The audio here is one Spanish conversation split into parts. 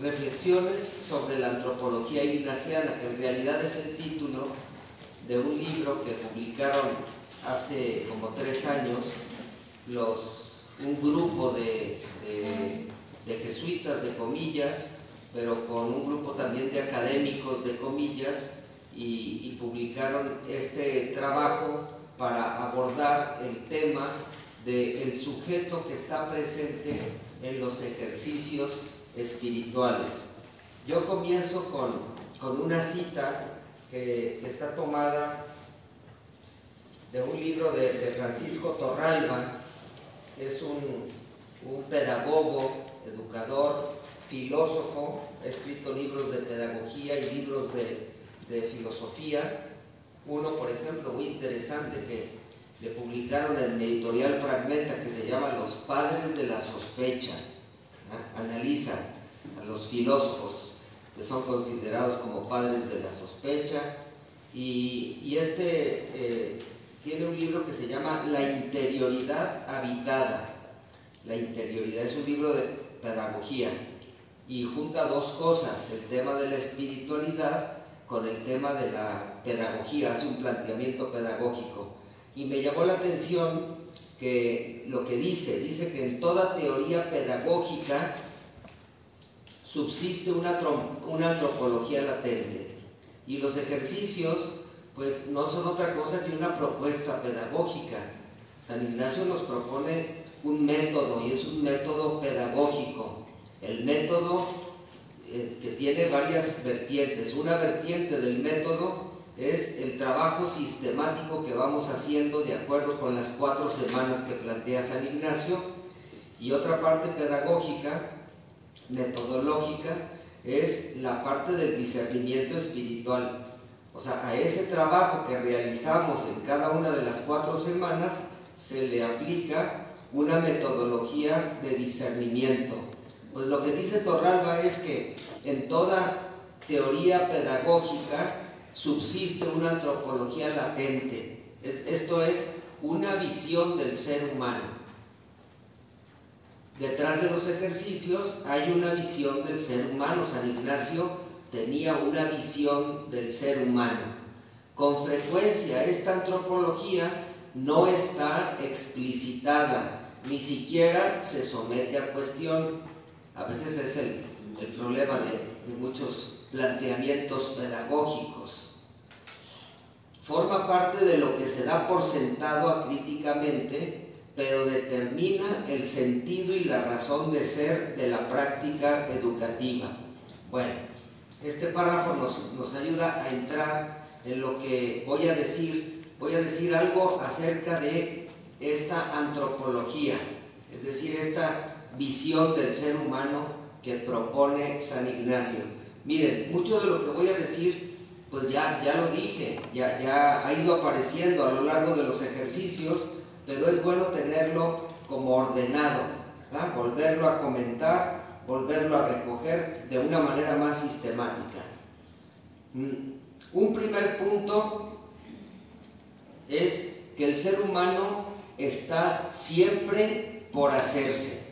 Reflexiones sobre la antropología ignaciana, que en realidad es el título de un libro que publicaron hace como tres años un grupo de, de jesuitas, de comillas, pero con un grupo también de académicos de comillas, y, publicaron este trabajo para abordar el tema del sujeto que está presente en los ejercicios espirituales. Yo comienzo con, una cita que, está tomada de un libro de, Francisco Torralba, es un, un pedagogo, educador, filósofo, ha escrito libros de pedagogía y libros de, filosofía. Uno, por ejemplo, muy interesante que le publicaron en editorial Fragmenta que se llama Los padres de la sospecha. Analiza a los filósofos que son considerados como padres de la sospecha. Y, este eh, tiene un libro que se llama La interioridad habitada. La interioridad es un libro de pedagogía y junta dos cosas, el tema de la espiritualidad con el tema de la pedagogía, hace un planteamiento pedagógico. Y me llamó la atención que lo que dice, dice que en toda teoría pedagógica subsiste una, una antropología latente y los ejercicios pues no son otra cosa que una propuesta pedagógica. San Ignacio nos propone un método y es un método pedagógico el método eh, que tiene varias vertientes. Una vertiente del método es el trabajo sistemático que vamos haciendo de acuerdo con las cuatro semanas que plantea San Ignacio. Y otra parte pedagógica, metodológica, es la parte del discernimiento espiritual. O sea, a ese trabajo que realizamos en cada una de las cuatro semanas se le aplica una metodología de discernimiento. Pues lo que dice Torralba es que en toda teoría pedagógica subsiste una antropología latente. esto es una visión del ser humano. Detrás de los ejercicios hay una visión del ser humano. San Ignacio tenía una visión del ser humano. Con frecuencia esta antropología no está explicitada, ni siquiera se somete a cuestión. A veces es el, problema de, muchos planteamientos pedagógicos. Forma parte de lo que se da por sentado acríticamente, pero determina el sentido y la razón de ser de la práctica educativa. Bueno, este párrafo nos, nos, ayuda a entrar en lo que voy a decir. Voy a decir algo acerca de esta antropología, es decir, esta visión del ser humano que propone San Ignacio. Miren, mucho de lo que voy a decir, pues ya, ya lo dije, ya, ya ha ido apareciendo a lo largo de los ejercicios, pero es bueno tenerlo como ordenado, volverlo a comentar, volverlo a recoger de una manera más sistemática. Mm, un primer punto es que el ser humano está siempre por hacerse.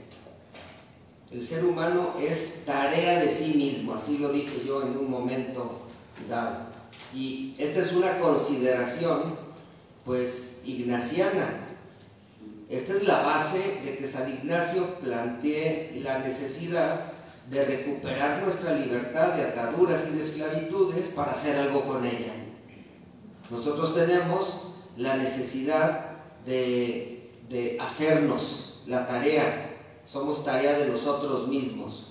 El ser humano es tarea de sí mismo, así lo dije yo en un momento dado. Y esta es una consideración, pues, ignaciana. Esta es la base de que San Ignacio plantee la necesidad de recuperar nuestra libertad de ataduras y de esclavitudes para hacer algo con ella. Nosotros tenemos la necesidad de, de hacernos la tarea somos tarea de nosotros mismos.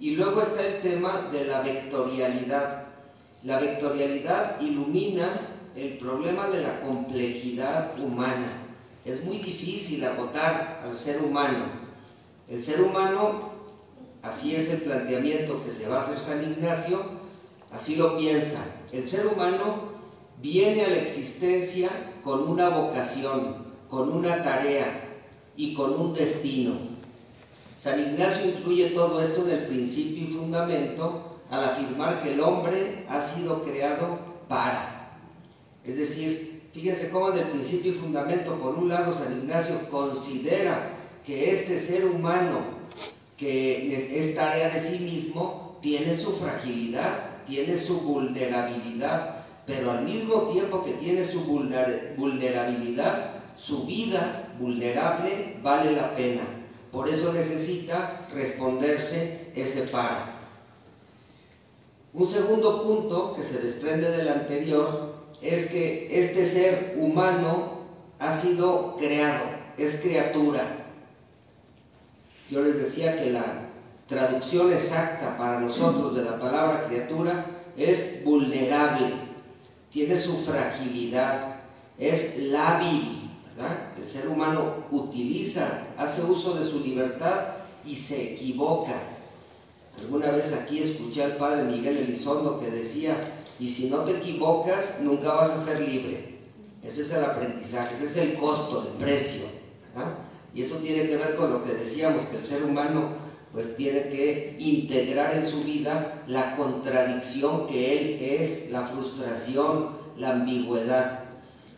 Y luego está el tema de la vectorialidad. La vectorialidad ilumina el problema de la complejidad humana. Es muy difícil agotar al ser humano. El ser humano, así es el planteamiento que se va a hacer San Ignacio, así lo piensa. El ser humano viene a la existencia con una vocación, con una tarea y con un destino. San Ignacio incluye todo esto en el principio y fundamento al afirmar que el hombre ha sido creado para. Es decir, fíjense cómo en el principio y fundamento, por un lado, San Ignacio considera que este ser humano que es tarea de sí mismo, tiene su fragilidad, tiene su vulnerabilidad, pero al mismo tiempo que tiene su vulnerabilidad, su vida vulnerable vale la pena. Por eso necesita responderse ese para. Un segundo punto que se desprende del anterior es que este ser humano ha sido creado, es criatura. Yo les decía que la traducción exacta para nosotros de la palabra criatura es vulnerable, tiene su fragilidad, es lábil, El ser humano utiliza, hace uso de su libertad y se equivoca. Alguna vez aquí escuché al padre Miguel Elizondo que decía, y si no te equivocas, nunca vas a ser libre. Ese es el aprendizaje, ese es el costo, el precio. Y eso tiene que ver con lo que decíamos, que el ser humano pues tiene que integrar en su vida la contradicción que él es, la frustración, la ambigüedad.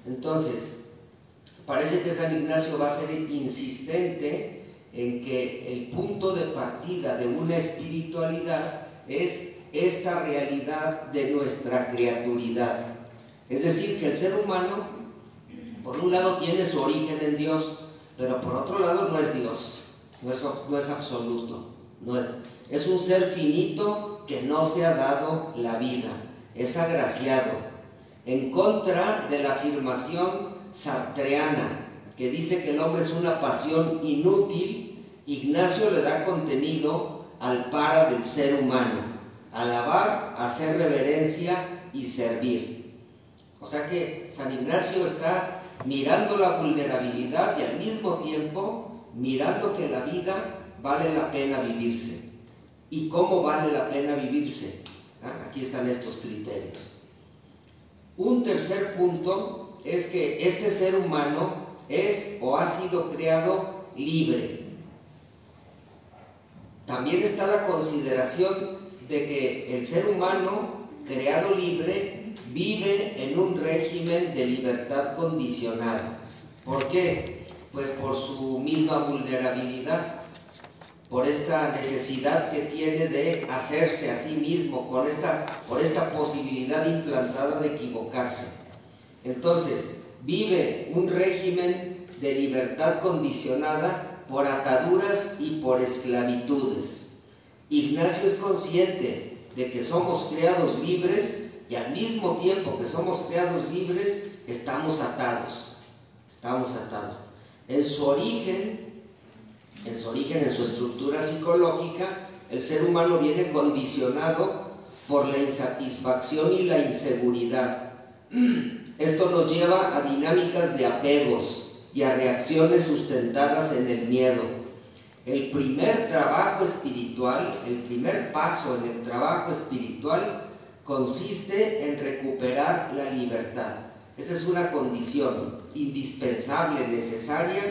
Entonces, parece que San Ignacio va a ser insistente en que el punto de partida de una espiritualidad es esta realidad de nuestra criaturidad. Es decir, que el ser humano, por un lado, tiene su origen en Dios, pero por otro lado no es Dios, no es, no es absoluto, no es, es un ser finito que no se ha dado la vida, es agraciado, en contra de la afirmación sartreana que dice que el hombre es una pasión inútil, Ignacio le da contenido al para del ser humano, alabar, hacer reverencia y servir. O sea que San Ignacio está mirando la vulnerabilidad y al mismo tiempo mirando que la vida vale la pena vivirse. ¿Y cómo vale la pena vivirse? Ah, aquí están estos criterios. Un tercer punto es que este ser humano es o ha sido creado libre. También está la consideración de que el ser humano creado libre vive en un régimen de libertad condicionada. ¿Por qué? Pues por su misma vulnerabilidad, por esta necesidad que tiene de hacerse a sí mismo, esta, por esta posibilidad implantada de equivocarse. Entonces, vive un régimen de libertad condicionada por ataduras y por esclavitudes. Ignacio es consciente de que somos creados libres y al mismo tiempo que somos creados libres, estamos atados. Estamos atados. En su origen, origen, en su estructura psicológica, el ser humano viene condicionado por la insatisfacción y la inseguridad. Esto nos lleva a dinámicas de apegos y a reacciones sustentadas en el miedo. El primer trabajo espiritual, el primer paso en el trabajo espiritual consiste en recuperar la libertad. Esa es una condición indispensable, necesaria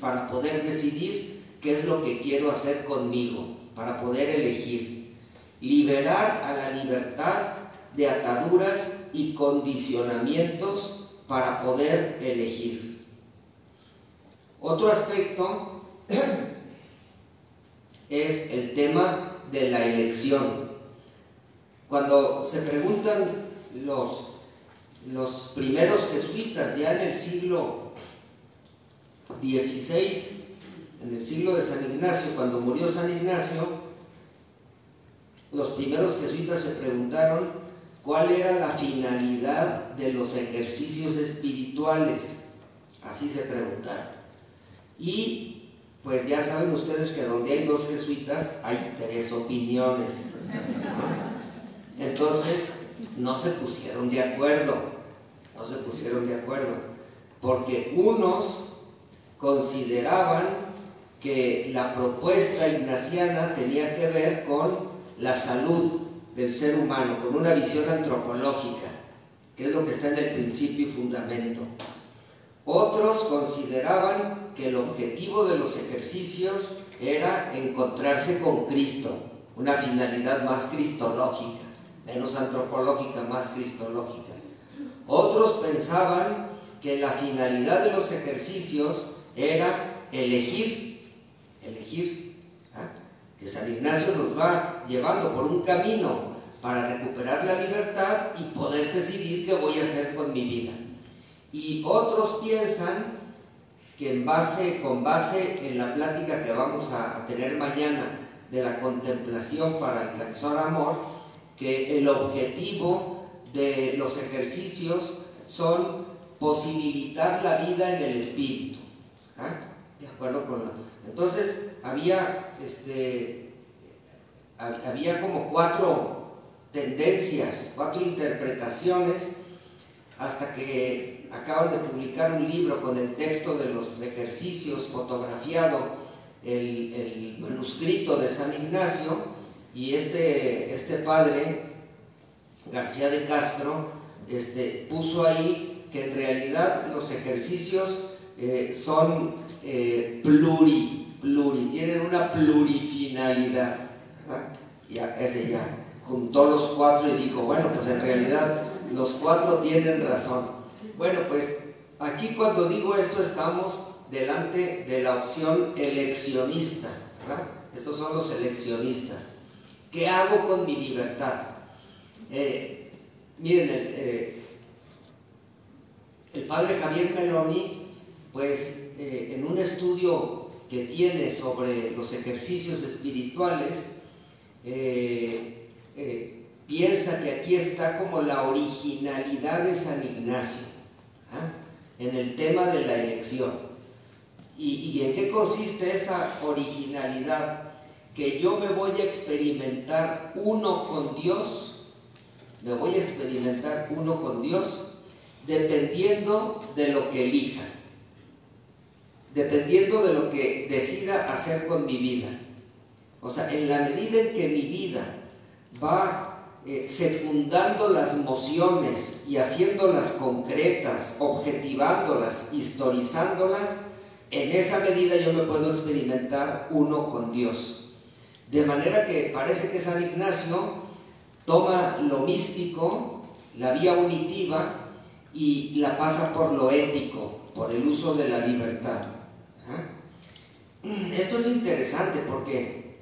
para poder decidir qué es lo que quiero hacer conmigo, para poder elegir. Liberar a la libertad de ataduras y condicionamientos para poder elegir. Otro aspecto es el tema de la elección. Cuando se preguntan los, los primeros jesuitas, ya en el siglo XVI, en el siglo de San Ignacio, cuando murió San Ignacio, los primeros jesuitas se preguntaron cuál era la finalidad de los ejercicios espirituales. Así se preguntaron. Y pues ya saben ustedes que donde hay dos jesuitas hay tres opiniones. Entonces no se pusieron de acuerdo, no se pusieron de acuerdo, porque unos consideraban que la propuesta ignaciana tenía que ver con la salud del ser humano, con una visión antropológica, que es lo que está en el principio y fundamento. Otros consideraban que el objetivo de los ejercicios era encontrarse con Cristo, una finalidad más cristológica, menos antropológica, más cristológica. Otros pensaban que la finalidad de los ejercicios era elegir, elegir. ¿ah? que San Ignacio nos va llevando por un camino para recuperar la libertad y poder decidir qué voy a hacer con mi vida. Y otros piensan que en base, con base en la plática que vamos a, tener mañana de la contemplación para alcanzar amor, que el objetivo de los ejercicios son posibilitar la vida en el espíritu. ¿ah? De acuerdo con Entonces, había, este, había como cuatro tendencias, cuatro interpretaciones, hasta que acaban de publicar un libro con el texto de los ejercicios fotografiado, el, manuscrito de San Ignacio, y este, este padre, García de Castro, este, puso ahí que en realidad los ejercicios eh, son eh, pluri, pluri, tienen una plurifinalidad. Ya, ese ya juntó los cuatro y dijo, bueno, pues en realidad los cuatro tienen razón. Bueno, pues aquí cuando digo esto estamos delante de la opción eleccionista. Estos son los eleccionistas. ¿Qué hago con mi libertad? Eh, miren, el, el padre Javier Meloni pues eh, en un estudio que tiene sobre los ejercicios espirituales, eh, eh, piensa que aquí está como la originalidad de San Ignacio ¿ah? en el tema de la elección. ¿Y, ¿Y en qué consiste esa originalidad? Que yo me voy a experimentar uno con Dios, me voy a experimentar uno con Dios, dependiendo de lo que elija dependiendo de lo que decida hacer con mi vida. O sea, en la medida en que mi vida va eh, secundando las mociones y haciéndolas concretas, objetivándolas, historizándolas, en esa medida yo me puedo experimentar uno con Dios. De manera que parece que San Ignacio toma lo místico, la vía unitiva, y la pasa por lo ético, por el uso de la libertad. Esto es interesante porque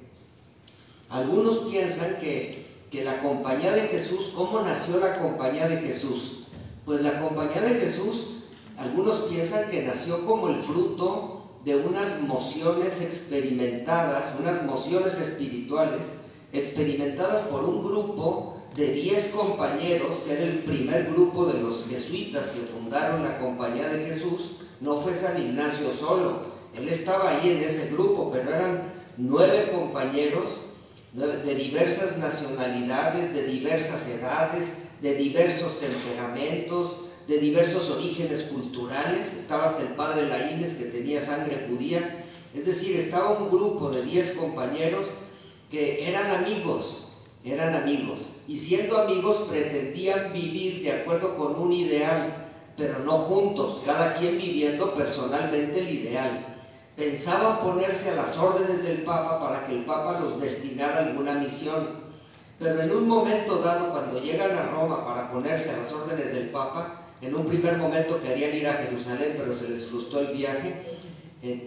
algunos piensan que, la compañía de Jesús, ¿cómo nació la compañía de Jesús? Pues la compañía de Jesús, algunos piensan que nació como el fruto de unas mociones experimentadas, unas mociones espirituales experimentadas por un grupo de 10 compañeros, que era el primer grupo de los jesuitas que fundaron la compañía de Jesús, no fue San Ignacio solo, él estaba ahí en ese grupo, pero eran nueve compañeros de diversas nacionalidades, de diversas edades, de diversos temperamentos, de diversos orígenes culturales. Estaba hasta el padre Laínez que tenía sangre judía. Es decir, estaba un grupo de diez compañeros que eran amigos, eran amigos. Y siendo amigos pretendían vivir de acuerdo con un ideal, pero no juntos, cada quien viviendo personalmente el ideal pensaban ponerse a las órdenes del Papa para que el Papa los destinara a alguna misión. Pero en un momento dado, cuando llegan a Roma para ponerse a las órdenes del Papa, en un primer momento querían ir a Jerusalén, pero se les frustró el viaje.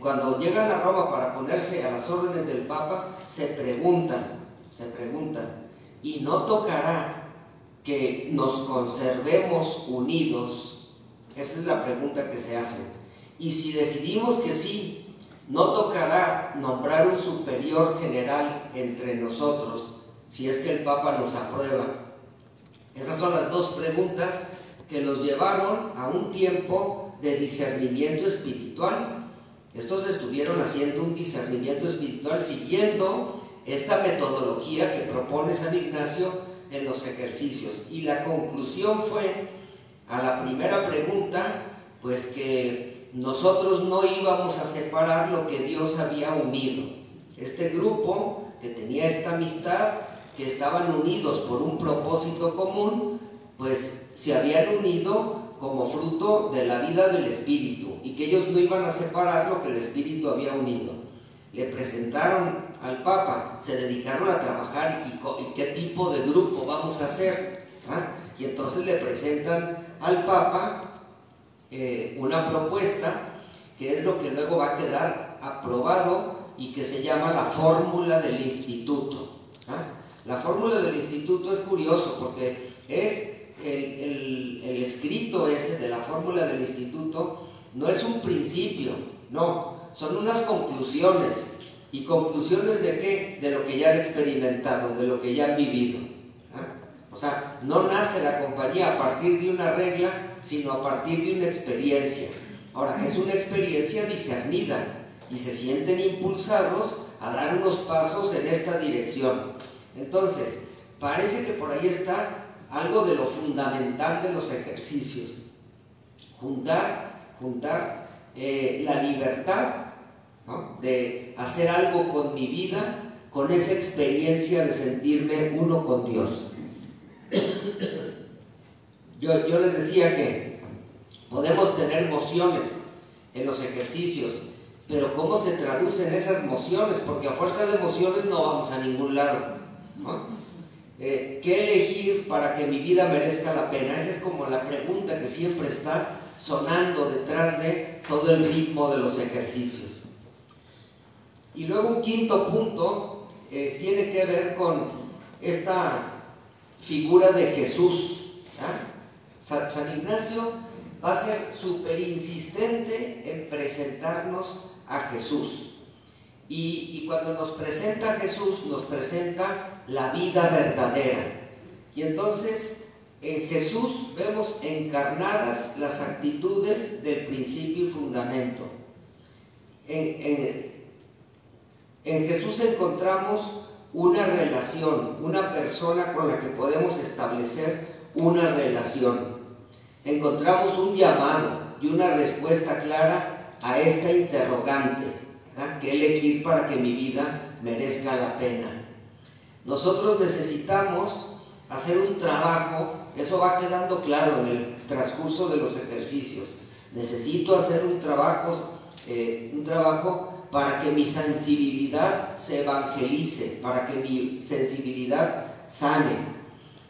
Cuando llegan a Roma para ponerse a las órdenes del Papa, se preguntan, se preguntan, ¿y no tocará que nos conservemos unidos? Esa es la pregunta que se hace. Y si decidimos que sí, no tocará nombrar un superior general entre nosotros si es que el Papa nos aprueba. Esas son las dos preguntas que los llevaron a un tiempo de discernimiento espiritual. Estos estuvieron haciendo un discernimiento espiritual siguiendo esta metodología que propone San Ignacio en los ejercicios. Y la conclusión fue a la primera pregunta, pues que nosotros no íbamos a separar lo que Dios había unido. Este grupo que tenía esta amistad, que estaban unidos por un propósito común, pues se habían unido como fruto de la vida del Espíritu y que ellos no iban a separar lo que el Espíritu había unido. Le presentaron al Papa, se dedicaron a trabajar y, qué tipo de grupo vamos a hacer. ¿Ah? Y entonces le presentan al Papa eh, una propuesta que es lo que luego va a quedar aprobado y que se llama la fórmula del instituto. ¿ah? La fórmula del instituto es curioso porque es el, el escrito ese de la fórmula del instituto, no es un principio, no, son unas conclusiones. ¿Y conclusiones de qué? De lo que ya han experimentado, de lo que ya han vivido. O sea, no nace la compañía a partir de una regla, sino a partir de una experiencia. Ahora, es una experiencia discernida y se sienten impulsados a dar unos pasos en esta dirección. Entonces, parece que por ahí está algo de lo fundamental de los ejercicios. Juntar, juntar eh, la libertad de hacer algo con mi vida, con esa experiencia de sentirme uno con Dios. Yo, les decía que podemos tener emociones en los ejercicios, pero ¿cómo se traducen esas emociones? Porque a fuerza de emociones no vamos a ningún lado. Eh, ¿Qué elegir para que mi vida merezca la pena? Esa es como la pregunta que siempre está sonando detrás de todo el ritmo de los ejercicios. Y luego un quinto punto eh, tiene que ver con esta figura de Jesús. San, San Ignacio va a ser súper insistente en presentarnos a Jesús. Y, cuando nos presenta a Jesús, nos presenta la vida verdadera. Y entonces en Jesús vemos encarnadas las actitudes del principio y fundamento. En, en Jesús encontramos una relación, una persona con la que podemos establecer una relación. Encontramos un llamado y una respuesta clara a esta interrogante, ¿qué elegir para que mi vida merezca la pena? Nosotros necesitamos hacer un trabajo, eso va quedando claro en el transcurso de los ejercicios. Necesito hacer un trabajo, eh, un trabajo para que mi sensibilidad se evangelice, para que mi sensibilidad sane.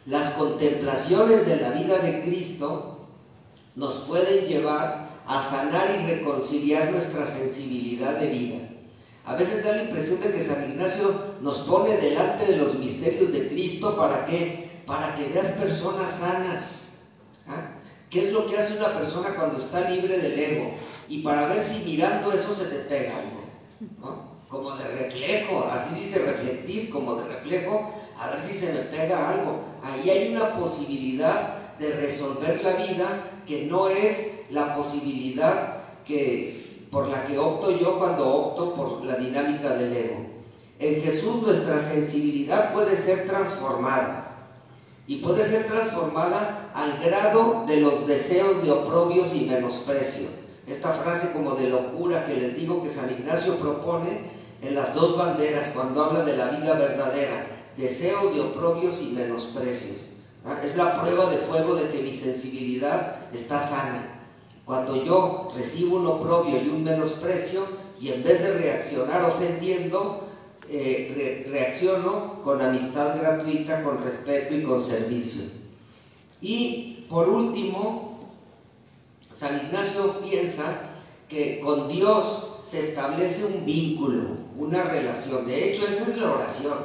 Las contemplaciones de la vida de Cristo nos pueden llevar a sanar y reconciliar nuestra sensibilidad de vida. A veces da la impresión de que San Ignacio nos pone delante de los misterios de Cristo para que, para que veas personas sanas. ¿Ah? ¿Qué es lo que hace una persona cuando está libre del ego? Y para ver si mirando eso se te pega algo. Como de reflejo, así dice reflectir, como de reflejo, a ver si se me pega algo. Ahí hay una posibilidad de resolver la vida que no es la posibilidad que, por la que opto yo cuando opto por la dinámica del ego. En Jesús nuestra sensibilidad puede ser transformada y puede ser transformada al grado de los deseos de oprobios y menosprecio. Esta frase como de locura que les digo que San Ignacio propone en las dos banderas cuando habla de la vida verdadera, deseos de oprobios y menosprecios. ¿Ah? Es la prueba de fuego de que mi sensibilidad está sana. Cuando yo recibo un oprobio y un menosprecio, y en vez de reaccionar ofendiendo, eh, reacciono con amistad gratuita, con respeto y con servicio. Y por último, San Ignacio piensa que con Dios se establece un vínculo, una relación. De hecho, esa es la oración.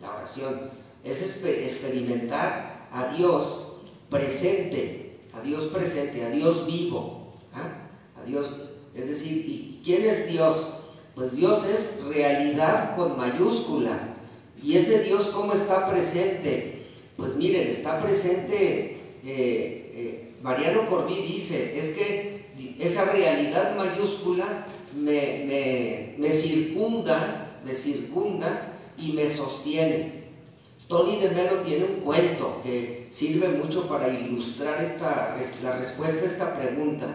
La oración es experimentar a Dios presente, a Dios presente, a Dios vivo, ¿ah? a Dios, es decir, ¿quién es Dios? Pues Dios es realidad con mayúscula. ¿Y ese Dios cómo está presente? Pues miren, está presente, eh, eh, Mariano Corbí dice, es que esa realidad mayúscula me, me, me circunda, me circunda y me sostiene. Tony de Melo tiene un cuento que sirve mucho para ilustrar esta, la respuesta a esta pregunta.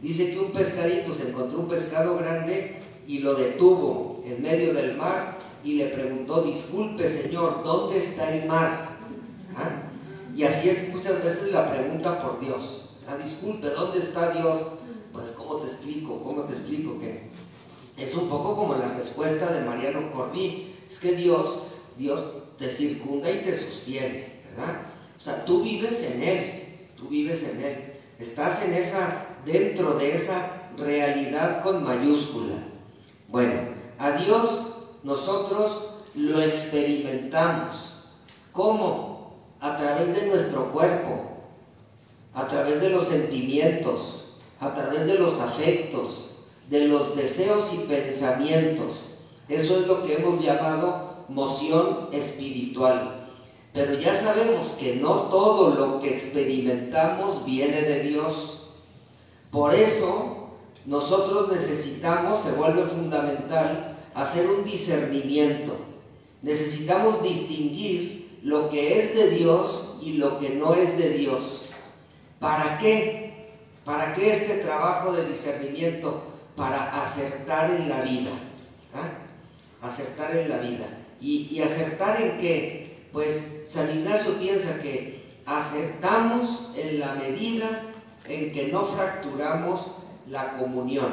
Dice que un pescadito se encontró un pescado grande y lo detuvo en medio del mar y le preguntó, disculpe señor, ¿dónde está el mar? Y así es muchas veces la pregunta por Dios. Ah, disculpe, ¿dónde está Dios? Pues ¿cómo te explico? ¿Cómo te explico que es un poco como la respuesta de Mariano Corbí? Es que Dios, Dios te circunda y te sostiene, ¿verdad? O sea, tú vives en Él, tú vives en Él. Estás en esa, dentro de esa realidad con mayúscula. Bueno, a Dios nosotros lo experimentamos. ¿Cómo? A través de nuestro cuerpo, a través de los sentimientos, a través de los afectos, de los deseos y pensamientos. Eso es lo que hemos llamado moción espiritual. Pero ya sabemos que no todo lo que experimentamos viene de Dios. Por eso nosotros necesitamos, se vuelve fundamental, hacer un discernimiento. Necesitamos distinguir lo que es de Dios y lo que no es de Dios. ¿Para qué? ¿Para qué este trabajo de discernimiento? Para acertar en la vida. ¿ah? Acertar en la vida. ¿Y, ¿Y acertar en qué? Pues San Ignacio piensa que aceptamos en la medida en que no fracturamos la comunión,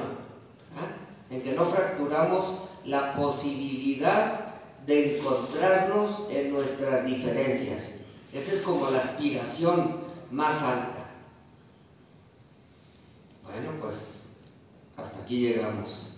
¿ah? en que no fracturamos la posibilidad de encontrarnos en nuestras diferencias. Esa es como la aspiración más alta. Bueno, pues hasta aquí llegamos.